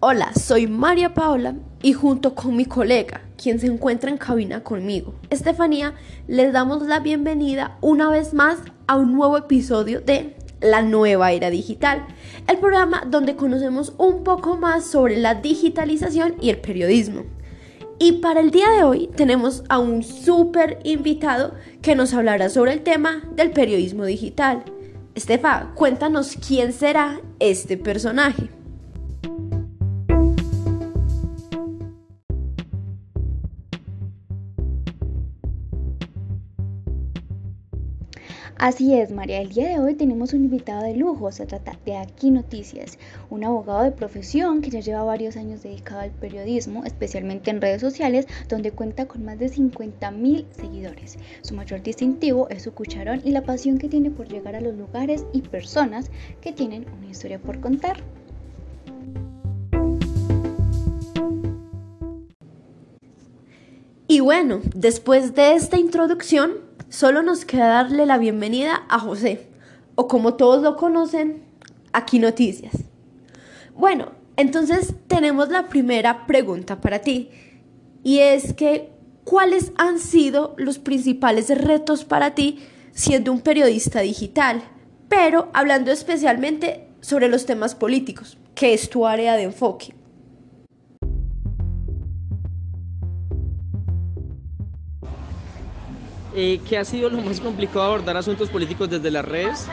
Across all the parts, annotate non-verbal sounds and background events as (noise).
Hola, soy María Paola y junto con mi colega, quien se encuentra en cabina conmigo, Estefanía, les damos la bienvenida una vez más a un nuevo episodio de La Nueva Era Digital, el programa donde conocemos un poco más sobre la digitalización y el periodismo. Y para el día de hoy tenemos a un súper invitado que nos hablará sobre el tema del periodismo digital. Estefa, cuéntanos quién será este personaje. Así es, María. El día de hoy tenemos un invitado de lujo. Se trata de Aquí Noticias, un abogado de profesión que ya lleva varios años dedicado al periodismo, especialmente en redes sociales, donde cuenta con más de 50 mil seguidores. Su mayor distintivo es su cucharón y la pasión que tiene por llegar a los lugares y personas que tienen una historia por contar. Y bueno, después de esta introducción, Solo nos queda darle la bienvenida a José, o como todos lo conocen, aquí noticias. Bueno, entonces tenemos la primera pregunta para ti, y es que, ¿cuáles han sido los principales retos para ti siendo un periodista digital? Pero hablando especialmente sobre los temas políticos, que es tu área de enfoque. Eh, ¿Qué ha sido lo más complicado abordar asuntos políticos desde las redes?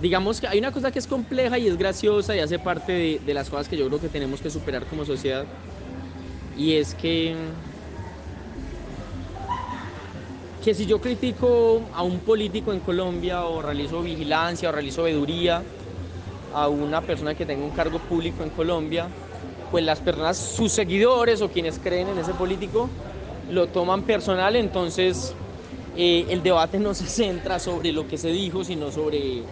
Digamos que hay una cosa que es compleja y es graciosa y hace parte de, las cosas que yo creo que tenemos que superar como sociedad. Y es que que si yo critico a un político en Colombia o realizo vigilancia o realizo veeduría a una persona que tenga un cargo público en Colombia, pues las personas, sus seguidores o quienes creen en ese político, lo toman personal, entonces eh, el debate no se centra sobre lo que se dijo, sino sobre,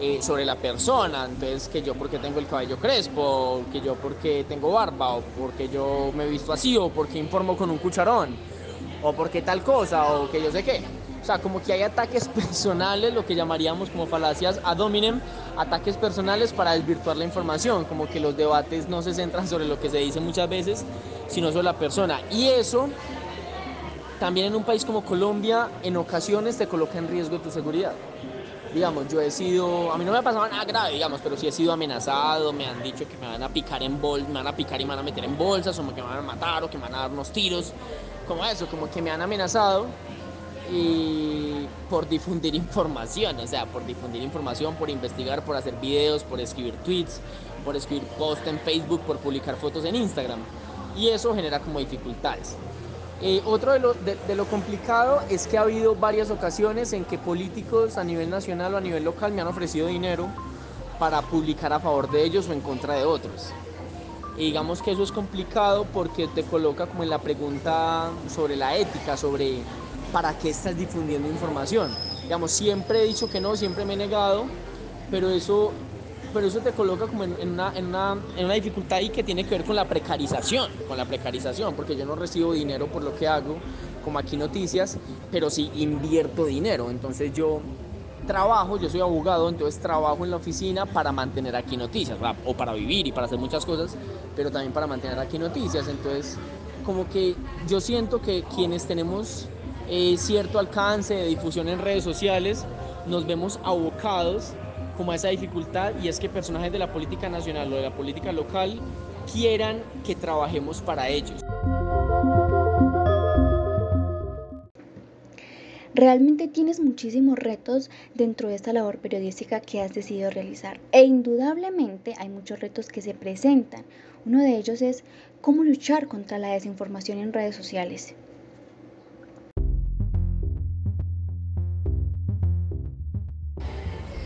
eh, sobre la persona. Entonces, que yo porque tengo el cabello crespo, que yo porque tengo barba, o porque yo me he visto así, o porque informo con un cucharón, o porque tal cosa, o que yo sé qué. O sea, como que hay ataques (laughs) personales, lo que llamaríamos como falacias ad hominem, ataques personales para desvirtuar la información, como que los debates no se centran sobre lo que se dice muchas veces, sino sobre la persona. Y eso también en un país como Colombia, en ocasiones te coloca en riesgo tu seguridad. Digamos, yo he sido, a mí no me ha pasado nada grave, digamos, pero sí he sido amenazado, me han dicho que me van a picar en me van a picar y me van a meter en bolsas, o que me van a matar, o que me van a dar unos tiros, como eso, como que me han amenazado y por difundir (laughs) información, o sea, por difundir información, por investigar, por hacer videos, por escribir tweets, por escribir posts en Facebook, por publicar fotos en Instagram. Y eso genera como dificultades. Eh, otro de lo, de, lo, complicado es que ha habido varias ocasiones en que políticos a nivel nacional o a nivel local me han ofrecido dinero para publicar a favor de ellos o en contra de otros. Y digamos que eso es complicado porque te coloca como en la pregunta sobre la ética, sobre para qué estás difundiendo información. Digamos, siempre he dicho que no, siempre me he negado, pero eso pero eso te coloca como en, una, en, una, en, una, dificultad ahí que tiene que ver con la precarización, con la precarización, porque yo no recibo dinero por lo que hago, como aquí noticias, pero sí invierto dinero. Entonces yo trabajo, yo soy abogado, entonces trabajo en la oficina para mantener aquí noticias, o para vivir y para hacer muchas cosas, pero también para mantener aquí noticias. Entonces, como que yo siento que quienes tenemos eh, cierto alcance de difusión en redes sociales, nos vemos abocados como esa dificultad y es que personajes de la política nacional o de la política local quieran que trabajemos para ellos. Realmente tienes muchísimos retos dentro de esta labor periodística que has decidido realizar e indudablemente hay muchos retos que se presentan. Uno de ellos es cómo luchar contra la desinformación en redes sociales.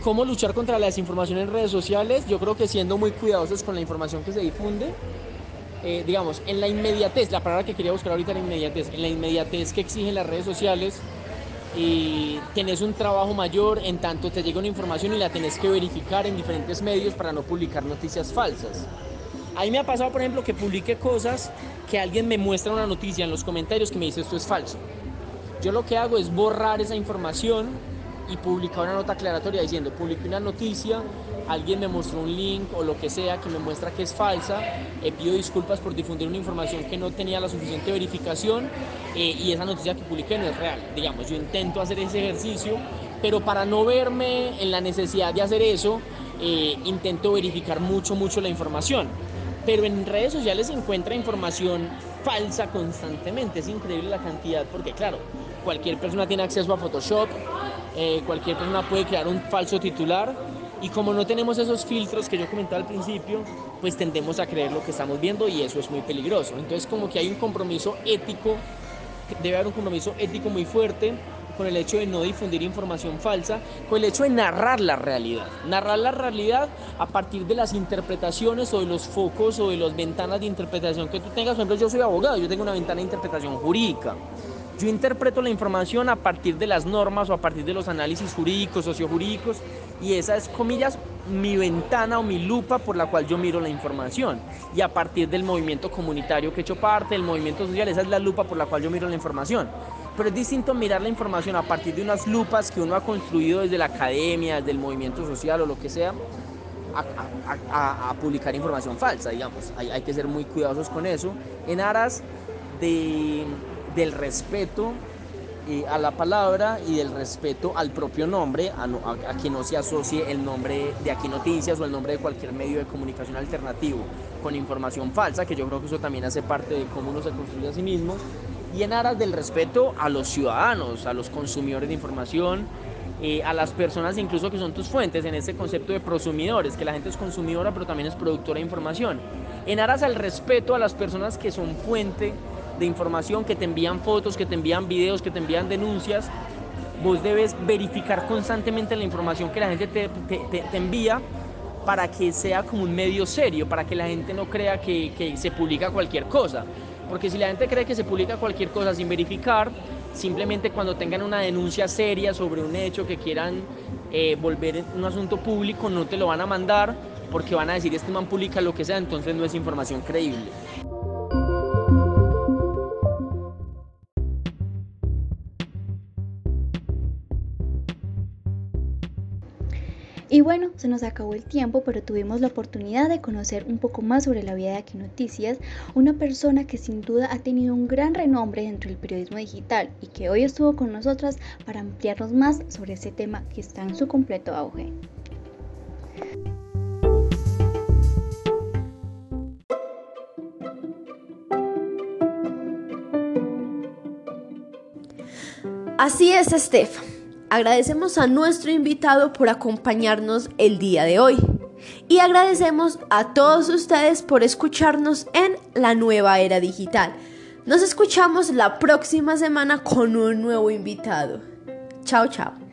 ¿Cómo luchar contra la desinformación en redes sociales? Yo creo que siendo muy cuidadosos con la información que se difunde. Eh, digamos, en la inmediatez, la palabra que quería buscar ahorita era inmediatez, en la inmediatez que exigen las redes sociales, y tenés un trabajo mayor en tanto te llega una información y la tenés que verificar en diferentes medios para no publicar noticias falsas. A mí me ha pasado, por ejemplo, que publique cosas que alguien me muestra una noticia en los comentarios que me dice esto es falso. Yo lo que hago es borrar esa información y publicar una nota aclaratoria diciendo, publiqué una noticia, alguien me mostró un link o lo que sea que me muestra que es falsa, eh, pido disculpas por difundir una información que no tenía la suficiente verificación eh, y esa noticia que publiqué no es real. Digamos, yo intento hacer ese ejercicio, pero para no verme en la necesidad de hacer eso, eh, intento verificar mucho, mucho la información pero en redes sociales se encuentra información falsa constantemente. Es increíble la cantidad, porque claro, cualquier persona tiene acceso a Photoshop, eh, cualquier persona puede crear un falso titular. Y como no tenemos esos filtros que yo comentaba al principio, pues tendemos a creer lo que estamos viendo y eso es muy peligroso. Entonces como que hay un compromiso ético, debe haber un compromiso ético muy fuerte con el hecho de no difundir información falsa, con el hecho de narrar la realidad. Narrar la realidad a partir de las interpretaciones o de los focos o de las ventanas de interpretación que tú tengas. Por ejemplo, yo soy abogado, yo tengo una ventana de interpretación jurídica. Yo interpreto la información a partir de las normas o a partir de los análisis jurídicos, sociojurídicos, y esa es, comillas, mi ventana o mi lupa por la cual yo miro la información. Y a partir del movimiento comunitario que he hecho parte, del movimiento social, esa es la lupa por la cual yo miro la información. Pero es distinto mirar la información a partir de unas lupas que uno ha construido desde la academia, desde el movimiento social o lo que sea, a, publicar información falsa, digamos. Hay, hay, que ser muy cuidadosos con eso, en aras de, del respeto eh, a la palabra y del respeto al propio nombre, a, a, que no se asocie el nombre de Aquí Noticias o el nombre de cualquier medio de comunicación alternativo con información falsa, que yo creo que eso también hace parte de cómo uno se construye a sí mismo y en aras del respeto a los ciudadanos, a los consumidores de información, eh, a las personas incluso que son tus fuentes en ese concepto de prosumidores, que la gente es consumidora pero también es productora de información. En aras al respeto a las personas que son fuente de información, que te envían fotos, que te envían videos, que te envían denuncias, vos debes verificar constantemente la información que la gente te, te, envía para que sea como un medio serio, para que la gente no crea que, que se publica cualquier cosa. Porque si la gente cree que se publica cualquier cosa sin verificar, simplemente cuando tengan una denuncia seria sobre un hecho que quieran eh, volver un asunto público, no te lo van a mandar porque van a decir este man publica lo que sea, entonces no es información creíble. Y bueno, se nos acabó el tiempo, pero tuvimos la oportunidad de conocer un poco más sobre la vida de Aquí Noticias, una persona que sin duda ha tenido un gran renombre dentro del periodismo digital y que hoy estuvo con nosotras para ampliarnos más sobre ese tema que está en su completo auge. Así es, Steph. Agradecemos a nuestro invitado por acompañarnos el día de hoy. Y agradecemos a todos ustedes por escucharnos en la nueva era digital. Nos escuchamos la próxima semana con un nuevo invitado. Chao, chao.